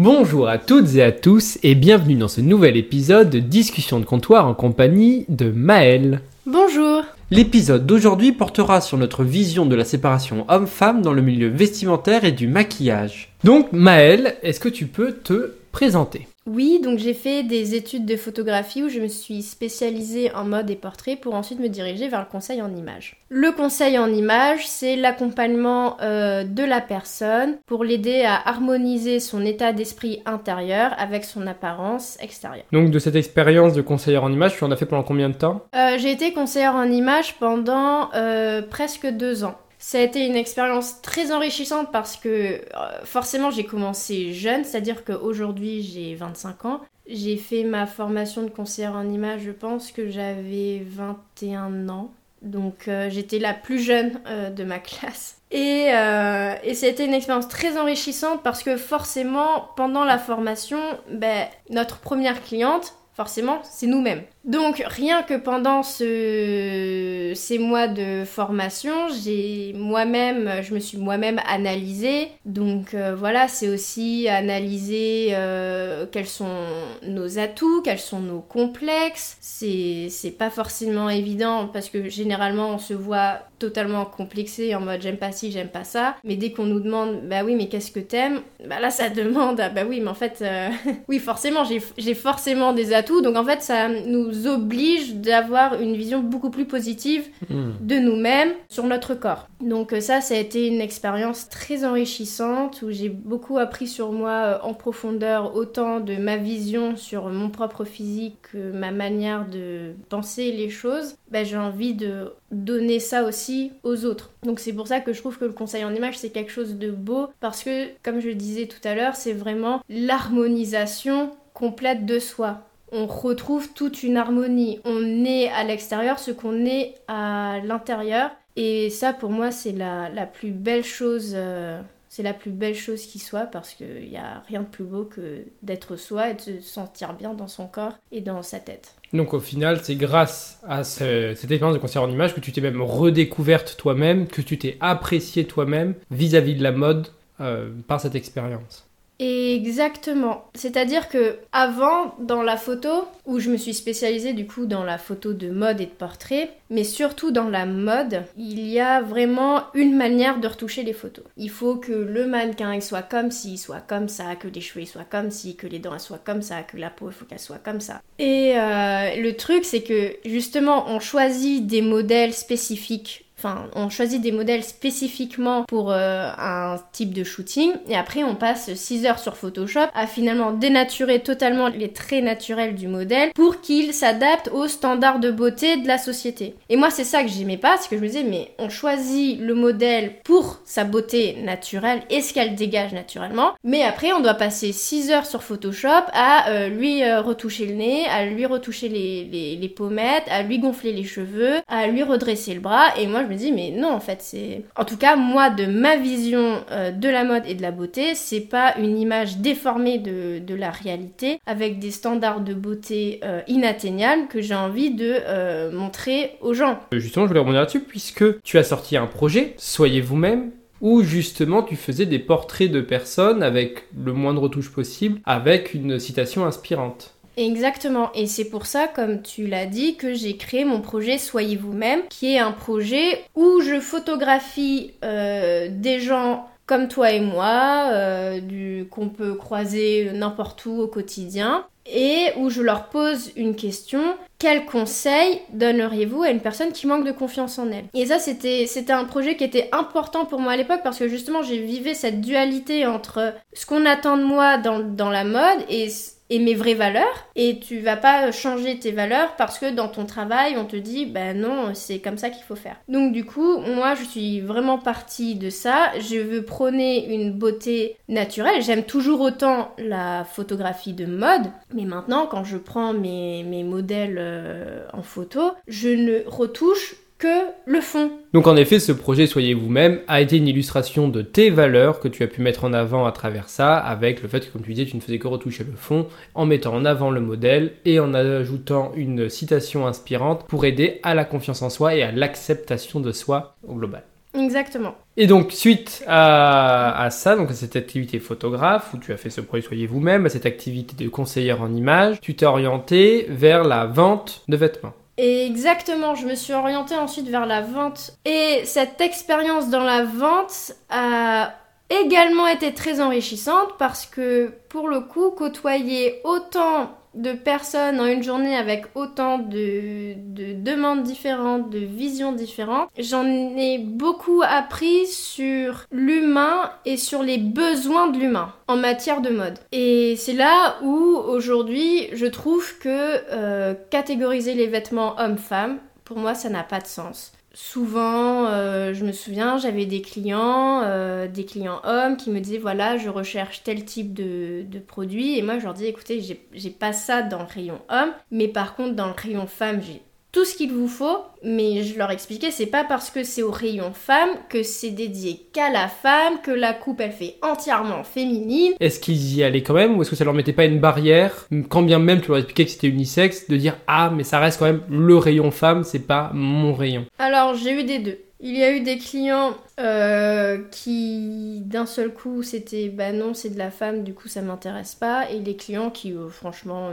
Bonjour à toutes et à tous et bienvenue dans ce nouvel épisode de Discussion de comptoir en compagnie de Maël. Bonjour L'épisode d'aujourd'hui portera sur notre vision de la séparation homme-femme dans le milieu vestimentaire et du maquillage. Donc Maël, est-ce que tu peux te présenter? Oui, donc j'ai fait des études de photographie où je me suis spécialisée en mode et portrait pour ensuite me diriger vers le conseil en images. Le conseil en images, c'est l'accompagnement euh, de la personne pour l'aider à harmoniser son état d'esprit intérieur avec son apparence extérieure. Donc de cette expérience de conseillère en images, tu en as fait pendant combien de temps? Euh, j'ai été conseillère en images pendant euh, presque deux ans. Ça a été une expérience très enrichissante parce que euh, forcément j'ai commencé jeune, c'est-à-dire qu'aujourd'hui j'ai 25 ans. J'ai fait ma formation de conseillère en images, je pense que j'avais 21 ans. Donc euh, j'étais la plus jeune euh, de ma classe. Et, euh, ça a été une expérience très enrichissante parce que forcément, pendant la formation, ben, notre première cliente, forcément, c'est nous-mêmes. Donc rien que pendant ce, ces mois de formation, j'ai moi-même, je me suis moi-même analysée. Donc euh, voilà, c'est aussi analyser euh, quels sont nos atouts, quels sont nos complexes. C'est pas forcément évident parce que généralement on se voit totalement complexé en mode j'aime pas ci, j'aime pas ça. Mais dès qu'on nous demande bah oui mais qu'est-ce que t'aimes, bah là ça demande ah bah oui mais en fait euh, oui forcément j'ai j'ai forcément des atouts donc en fait ça nous oblige d'avoir une vision beaucoup plus positive Hmm. de nous-mêmes sur notre corps. Donc euh, ça, ça a été une expérience très enrichissante où j'ai beaucoup appris sur moi euh, en profondeur, autant de ma vision sur mon propre physique que ma manière de penser les choses. Ben, j'ai envie de donner ça aussi aux autres. Donc c'est pour ça que je trouve que le conseil en image c'est quelque chose de beau parce que comme je le disais tout à l'heure, c'est vraiment l'harmonisation complète de soi on retrouve toute une harmonie. On est à l'extérieur ce qu'on est à l'intérieur. Et ça, pour moi, c'est la, plus belle chose. euh, c'est la plus belle chose qui soit parce qu'il n'y a rien de plus beau que d'être soi et de se sentir bien dans son corps et dans sa tête. Donc au final, c'est grâce à ce- cette expérience de conseillère en images que tu t'es même redécouverte toi-même, que tu t'es appréciée toi-même vis-à-vis de la mode euh, par cette expérience. Exactement. C'est-à-dire que avant, dans la photo, où je me suis spécialisée du coup dans la photo de mode et de portrait, mais surtout dans la mode, il y a vraiment une manière de retoucher les photos. Il faut que le mannequin soit comme ci, soit comme ça, que les cheveux soient comme ci, que les dents soient comme ça, que la peau il faut qu'elle soit comme ça. Et euh, le truc c'est que justement on choisit des modèles spécifiques Enfin, on choisit des modèles spécifiquement pour euh, un type de shooting et après on passe 6 heures sur Photoshop à finalement dénaturer totalement les traits naturels du modèle pour qu'il s'adapte aux standards de beauté de la société. Et moi c'est ça que j'aimais pas, c'est que je me disais mais on choisit le modèle pour sa beauté naturelle et ce qu'elle dégage naturellement, mais après on doit passer 6 heures sur Photoshop à euh, lui euh, retoucher le nez, à lui retoucher les, pommettes, à lui gonfler les cheveux, à lui redresser le bras et moi je me dis mais non en fait c'est en tout cas moi de ma vision euh, de la mode et de la beauté c'est pas une image déformée de, de la réalité avec des standards de beauté euh, inatteignables que j'ai envie de euh, montrer aux gens Justement, je voulais rebondir là-dessus puisque tu as sorti un projet, Soyez vous-même, où justement tu faisais des portraits de personnes avec le moindre retouche possible, avec une citation inspirante. Exactement, et c'est pour ça, comme tu l'as dit, que j'ai créé mon projet Soyez vous-même, qui est un projet où je photographie euh, des gens comme toi et moi, euh, qu'on peut croiser n'importe où au quotidien, et où je leur pose une question. Quel conseil donneriez-vous à une personne qui manque de confiance en elle? Et ça, c'était c'était un projet qui était important pour moi à l'époque parce que justement, j'ai vivé cette dualité entre ce qu'on attend de moi dans, dans la mode et et mes vraies valeurs. Et tu vas pas changer tes valeurs parce que dans ton travail on te dit ben non c'est comme ça qu'il faut faire. Donc du coup moi je suis vraiment partie de ça. Je veux prôner une beauté naturelle. J'aime toujours autant la photographie de mode mais maintenant quand je prends mes, modèles euh, en photo je ne retouche que le fond Donc en effet, ce projet Soyez vous-même a été une illustration de tes valeurs que tu as pu mettre en avant à travers ça, avec le fait que, comme tu disais, tu ne faisais que retoucher le fond, en mettant en avant le modèle et en ajoutant une citation inspirante pour aider à la confiance en soi et à l'acceptation de soi au global. Exactement. Et donc, suite à, à, ça, donc à cette activité photographe, où tu as fait ce projet Soyez vous-même, à cette activité de conseillère en images, tu t'es orienté vers la vente de vêtements. Et exactement, je me suis orientée ensuite vers la vente. Et cette expérience dans la vente a également été très enrichissante parce que pour le coup, côtoyer autant de personnes en une journée avec autant de, demandes différentes, de visions différentes, j'en ai beaucoup appris sur l'humain et sur les besoins de l'humain en matière de mode. Et c'est là où aujourd'hui je trouve que euh, catégoriser les vêtements hommes-femmes, pour moi ça n'a pas de sens. Souvent, euh, je me souviens, j'avais des clients, euh, des clients hommes qui me disaient voilà, je recherche tel type de, de produit. Et moi, je leur dis écoutez, j'ai pas ça dans le rayon homme, mais par contre, dans le rayon femme, j'ai tout ce qu'il vous faut, mais je leur expliquais, c'est pas parce que c'est au rayon femme que c'est dédié qu'à la femme, que la coupe elle fait entièrement féminine. Est-ce qu'ils y allaient quand même ou est-ce que ça leur mettait pas une barrière, quand bien même tu leur expliquais que c'était unisexe, de dire ah mais ça reste quand même le rayon femme, c'est pas mon rayon? Alors j'ai eu des deux. Il y a eu des clients euh, qui d'un seul coup c'était bah non c'est de la femme du coup ça m'intéresse pas. Et les clients qui euh, franchement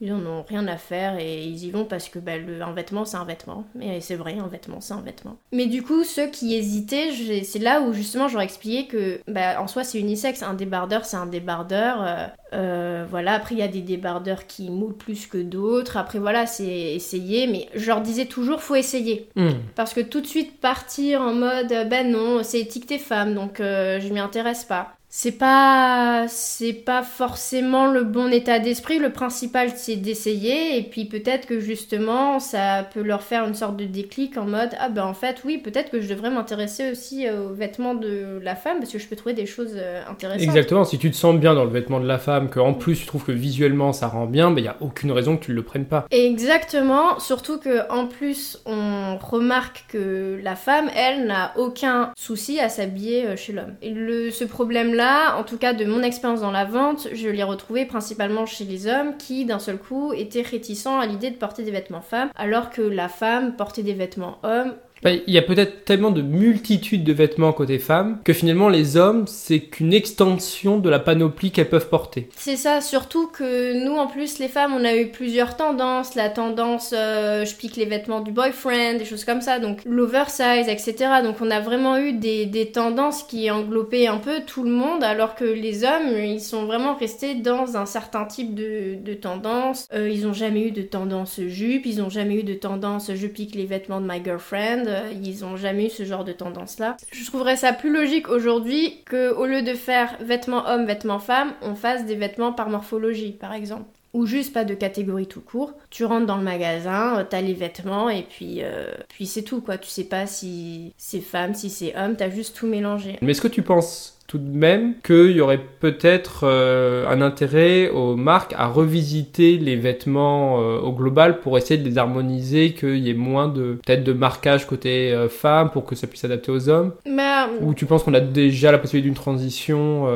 ils, en ont rien à faire et ils y vont parce que bah, le, un vêtement c'est un vêtement. Et c'est vrai un vêtement c'est un vêtement. Mais du coup ceux qui hésitaient c'est là où justement j'aurais expliqué que bah, en soi c'est unisexe un débardeur c'est un débardeur. Euh, voilà. Après il y a des débardeurs qui moulent plus que d'autres. Après voilà c'est essayer. Mais je leur disais toujours faut essayer. Hmm. parce que tout de suite partir en mode ben non c'est étiqueté femme, donc euh, je m'y intéresse pas c'est pas c'est pas forcément le bon état d'esprit. Le principal c'est d'essayer. Et puis peut-être que justement ça peut leur faire une sorte de déclic en mode ah ben en fait oui peut-être que je devrais m'intéresser aussi aux vêtements de la femme parce que je peux trouver des choses euh, intéressantes. Exactement. Si tu te sens bien dans le vêtement de la femme que en plus tu trouves que visuellement ça rend bien ben il y a aucune raison que tu le prennes pas. Exactement. Surtout que en plus on remarque que la femme elle n'a aucun souci à s'habiller euh, chez l'homme. Et le ce problème en tout cas de mon expérience dans la vente, je l'ai retrouvé principalement chez les hommes qui, d'un seul coup, étaient réticents à l'idée de porter des vêtements femmes, alors que la femme portait des vêtements hommes il y a peut-être tellement de multitudes de vêtements côté femmes que finalement les hommes, c'est qu'une extension de la panoplie qu'elles peuvent porter. C'est ça, surtout que nous en plus les femmes, on a eu plusieurs tendances, la tendance euh, je pique les vêtements du boyfriend, des choses comme ça, donc l'oversize, etc. Donc on a vraiment eu des, des tendances qui englobaient un peu tout le monde, alors que les hommes, ils sont vraiment restés dans un certain type de, de tendance. Euh, ils ont jamais eu de tendance jupe, ils ont jamais eu de tendance je pique les vêtements de my girlfriend. Ils ont jamais eu ce genre de tendance-là. Je trouverais ça plus logique aujourd'hui que au lieu de faire vêtements hommes, vêtements femmes, on fasse des vêtements par morphologie, par exemple ou juste pas de catégorie tout court. Tu rentres dans le magasin, euh, t'as les vêtements et puis, euh, puis c'est tout quoi. Tu sais pas si c'est femme, si c'est homme, t'as juste tout mélangé. Mais est-ce que tu penses tout de même qu'il y aurait peut-être euh, un intérêt aux marques à revisiter les vêtements euh, au global pour essayer de les harmoniser, qu'il y ait moins de peut-être de marquage côté euh, femme pour que ça puisse s'adapter aux hommes? Bah, Ou tu penses qu'on a déjà la possibilité d'une transition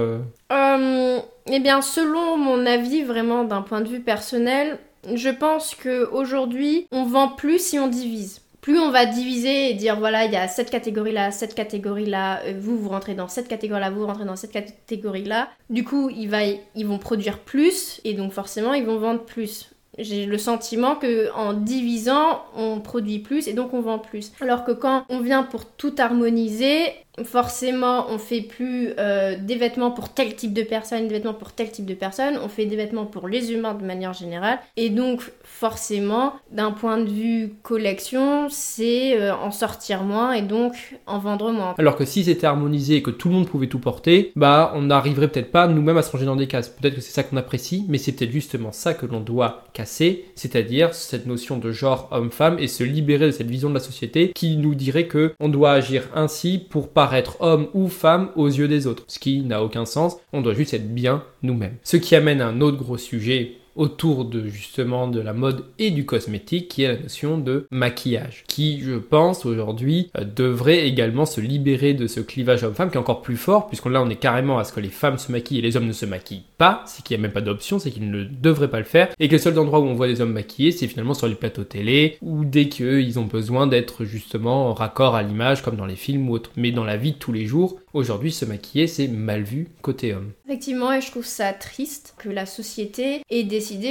Eh bien, selon mon avis, vraiment d'un point de vue personnel, je pense que aujourd'hui, on vend plus si on divise plus on va diviser et dire voilà, il y a cette catégorie-là, cette catégorie-là, euh, vous, vous rentrez dans cette catégorie-là, vous rentrez dans cette catégorie-là. Du coup, ils vont produire plus et donc forcément, ils vont vendre plus. J'ai le sentiment que en divisant, on produit plus et donc on vend plus. Alors que quand on vient pour tout harmoniser, forcément, on fait plus euh, des vêtements pour tel type de personne, des vêtements pour tel type de personne, on fait des vêtements pour les humains de manière générale. Et donc, forcément, d'un point de vue collection, c'est euh, en sortir moins et donc en vendre moins. Alors que si c'était harmonisé et que tout le monde pouvait tout porter, bah on n'arriverait peut-être pas nous-mêmes à se ranger dans des cases. Peut-être que c'est ça qu'on apprécie, mais c'est peut-être justement ça que l'on doit casser, c'est-à-dire cette notion de genre homme-femme et se libérer de cette vision de la société qui nous dirait que on doit agir ainsi pour paraître homme ou femme aux yeux des autres, ce qui n'a aucun sens. On doit juste être bien nous-mêmes. Ce qui amène à un autre gros sujet autour de justement de la mode et du cosmétique, qui est la notion de maquillage, qui, je pense, aujourd'hui, euh, devrait également se libérer de ce clivage homme-femme qui est encore plus fort, puisqu'on là on est carrément à ce que les femmes se maquillent et les hommes ne se maquillent pas, c'est qu'il n'y a même pas d'option, c'est qu'ils ne devraient pas le faire, et que les seuls endroits où on voit des hommes maquillés, c'est finalement sur les plateaux télé, ou dès qu'ils ont besoin d'être justement en raccord à l'image, comme dans les films ou autres. Mais dans la vie de tous les jours, aujourd'hui, se maquiller, c'est mal vu côté homme. Effectivement, et je trouve ça triste que la société ait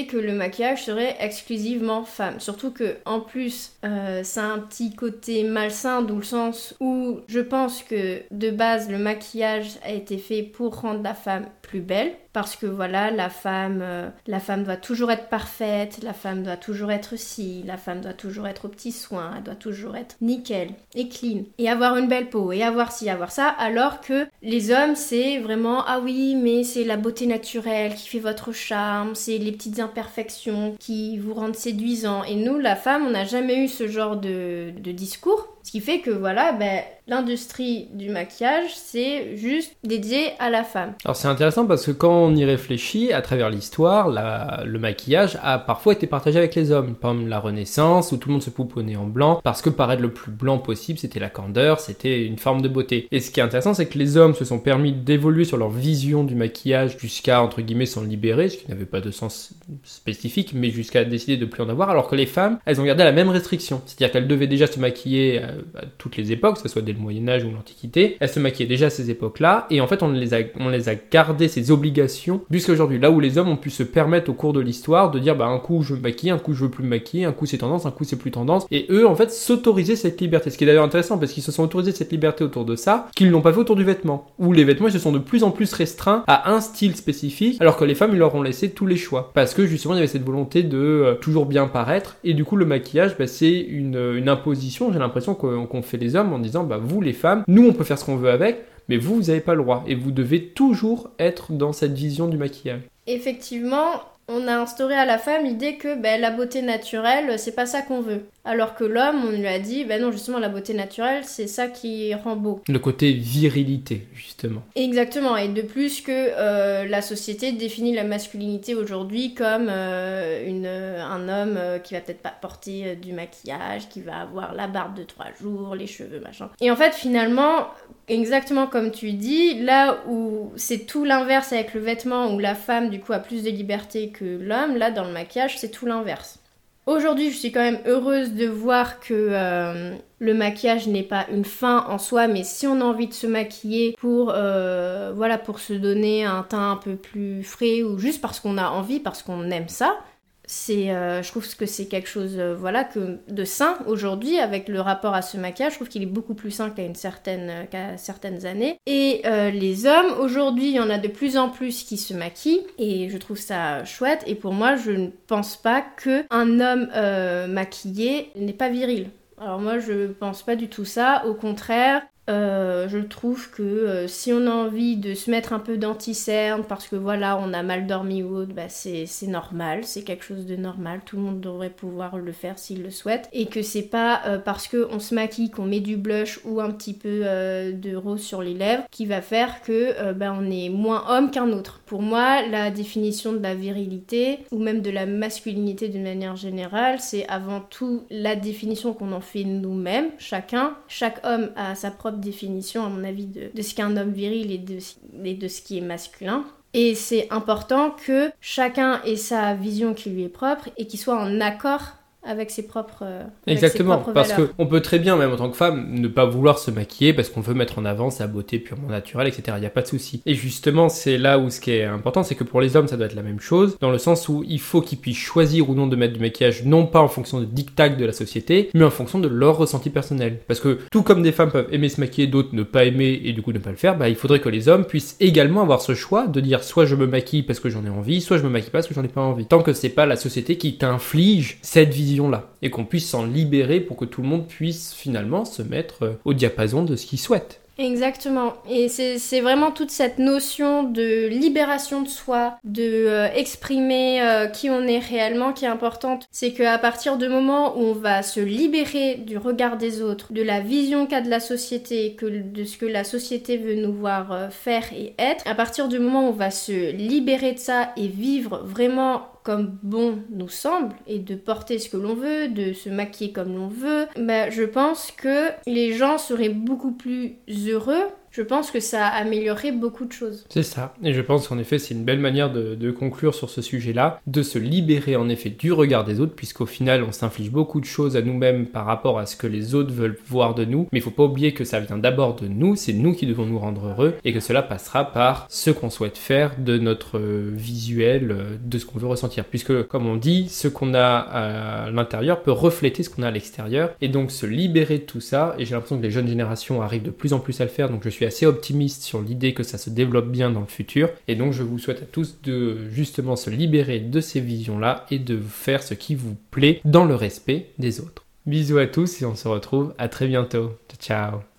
que le maquillage serait exclusivement femme. Surtout que, en plus, euh, ça a un petit côté malsain, dans le sens où je pense que de base, le maquillage a été fait pour rendre la femme plus belle parce que voilà la femme euh, la femme doit toujours être parfaite la femme doit toujours être si la femme doit toujours être aux petits soins elle doit toujours être nickel et clean. Et avoir une belle peau et avoir ci avoir ça alors que les hommes c'est vraiment ah oui mais c'est la beauté naturelle qui fait votre charme c'est les petites imperfections qui vous rendent séduisant. Et nous la femme on n'a jamais eu ce genre de, de discours ce qui fait que voilà, ben, l'industrie du maquillage, c'est juste dédié à la femme. Alors c'est intéressant parce que quand on y réfléchit, à travers l'histoire, le maquillage a parfois été partagé avec les hommes. Comme la Renaissance, où tout le monde se pouponnait en blanc, parce que paraître le plus blanc possible, c'était la candeur, c'était une forme de beauté. Et ce qui est intéressant, c'est que les hommes se sont permis d'évoluer sur leur vision du maquillage jusqu'à, entre guillemets, s'en libérer, ce qui n'avait pas de sens spécifique, mais jusqu'à décider de plus en avoir, alors que les femmes, elles ont gardé la même restriction. C'est-à-dire qu'elles devaient déjà se maquiller euh, à toutes les époques, que ce soit dès le Moyen-Âge ou l'Antiquité. Elles se maquillaient déjà à ces époques-là, et en fait, on les a, on les a gardé ces obligations jusqu'à aujourd'hui. Là où les hommes ont pu se permettre au cours de l'histoire de dire, bah, un coup je me maquille, un coup je veux plus me maquiller, un coup c'est tendance, un coup c'est plus tendance, et eux, en fait, s'autoriser cette liberté. Ce qui est d'ailleurs intéressant parce qu'ils se sont autorisés cette liberté autour de ça, qu'ils n'ont pas fait autour du vêtement. Où les vêtements, se sont de plus en plus restreints à un style spécifique, alors que les femmes, ils leur ont laissé tous les choix. Parce que justement, il y avait cette volonté de euh, toujours bien paraître, et du coup, le maquillage, bah, c'est une, une imposition, j'ai l'impression qu'on fait les hommes en disant bah vous les femmes, nous on peut faire ce qu'on veut avec, mais vous vous n'avez pas le droit et vous devez toujours être dans cette vision du maquillage. Effectivement, on a instauré à la femme l'idée que ben, la beauté naturelle, c'est pas ça qu'on veut. Alors que l'homme, on lui a dit, ben non, justement, la beauté naturelle, c'est ça qui rend beau. Le côté virilité, justement. Exactement, et de plus que euh, la société définit la masculinité aujourd'hui comme euh, une, un homme euh, qui va peut-être pas porter du maquillage, qui va avoir la barbe de trois jours, les cheveux, machin. Et en fait, finalement, exactement comme tu dis, là où c'est tout l'inverse avec le vêtement, où la femme, du coup, a plus de liberté que l'homme, là, dans le maquillage, c'est tout l'inverse. Aujourd'hui, je suis quand même heureuse de voir que euh, le maquillage n'est pas une fin en soi, mais si on a envie de se maquiller pour, euh, voilà, pour se donner un teint un peu plus frais ou juste parce qu'on a envie, parce qu'on aime ça, c'est euh, je trouve que c'est quelque chose euh, voilà que de sain aujourd'hui avec le rapport à ce maquillage. Je trouve qu'il est beaucoup plus sain qu'à une certaine euh, qu'à certaines années. Et les hommes aujourd'hui il y en a de plus en plus qui se maquillent et je trouve ça chouette. Et pour moi je ne pense pas que un homme maquillé n'est pas viril. Alors moi je pense pas du tout ça, au contraire, euh, je trouve que euh, si on a envie de se mettre un peu d'anti-cerne parce que voilà, on a mal dormi ou autre, bah c'est normal, c'est quelque chose de normal, tout le monde devrait pouvoir le faire s'il le souhaite. Et que c'est pas euh, parce qu'on se maquille, qu'on met du blush ou un petit peu de rose sur les lèvres qui va faire que bah, on est moins homme qu'un autre. Pour moi, la définition de la virilité ou même de la masculinité d'une manière générale, c'est avant tout la définition qu'on en fait nous-mêmes, chacun. Chaque homme a sa propre définition, à mon avis, de, ce qu'est un homme viril et de, et de ce qui est masculin. Et c'est important que chacun ait sa vision qui lui est propre et qu'il soit en accord avec ses propres euh, exactement ses parce qu'on peut très bien même en tant que femme ne pas vouloir se maquiller parce qu'on veut mettre en avant sa beauté purement naturelle etc il n'y a pas de souci. Et justement c'est là où ce qui est important c'est que pour les hommes ça doit être la même chose dans le sens où il faut qu'ils puissent choisir ou non de mettre du maquillage non pas en fonction de dictats de la société mais en fonction de leur ressenti personnel. Parce que tout comme des femmes peuvent aimer se maquiller d'autres ne pas aimer et du coup ne pas le faire bah il faudrait que les hommes puissent également avoir ce choix de dire soit je me maquille parce que j'en ai envie soit je me maquille pas parce que j'en ai pas envie. Tant que c'est pas la société qui t'inflige cette vision là et qu'on puisse s'en libérer pour que tout le monde puisse finalement se mettre euh, au diapason de ce qu'il souhaite. Exactement. Et c'est vraiment toute cette notion de libération de soi, de euh, exprimer euh, qui on est réellement qui est importante. C'est qu'à partir du moment où on va se libérer du regard des autres, de la vision qu'a de la société, de ce que la société veut nous voir faire et être, à partir du moment où on va se libérer de ça et vivre vraiment comme bon nous semble et de porter ce que l'on veut, de se maquiller comme l'on veut, bah, je pense que les gens seraient beaucoup plus heureux heureux je pense que ça a amélioré beaucoup de choses. C'est ça. Et je pense qu'en effet, c'est une belle manière de, conclure sur ce sujet-là, de se libérer en effet du regard des autres, puisqu'au final, on s'inflige beaucoup de choses à nous-mêmes par rapport à ce que les autres veulent voir de nous. Mais il faut pas oublier que ça vient d'abord de nous, c'est nous qui devons nous rendre heureux, et que cela passera par ce qu'on souhaite faire de notre visuel, de ce qu'on veut ressentir. Puisque, comme on dit, ce qu'on a à l'intérieur peut refléter ce qu'on a à l'extérieur, et donc se libérer de tout ça, et j'ai l'impression que les jeunes générations arrivent de plus en plus à le faire, donc je suis assez optimiste sur l'idée que ça se développe bien dans le futur. Et donc je vous souhaite à tous de justement se libérer de ces visions-là et de faire ce qui vous plaît dans le respect des autres. Bisous à tous et on se retrouve à très bientôt. Ciao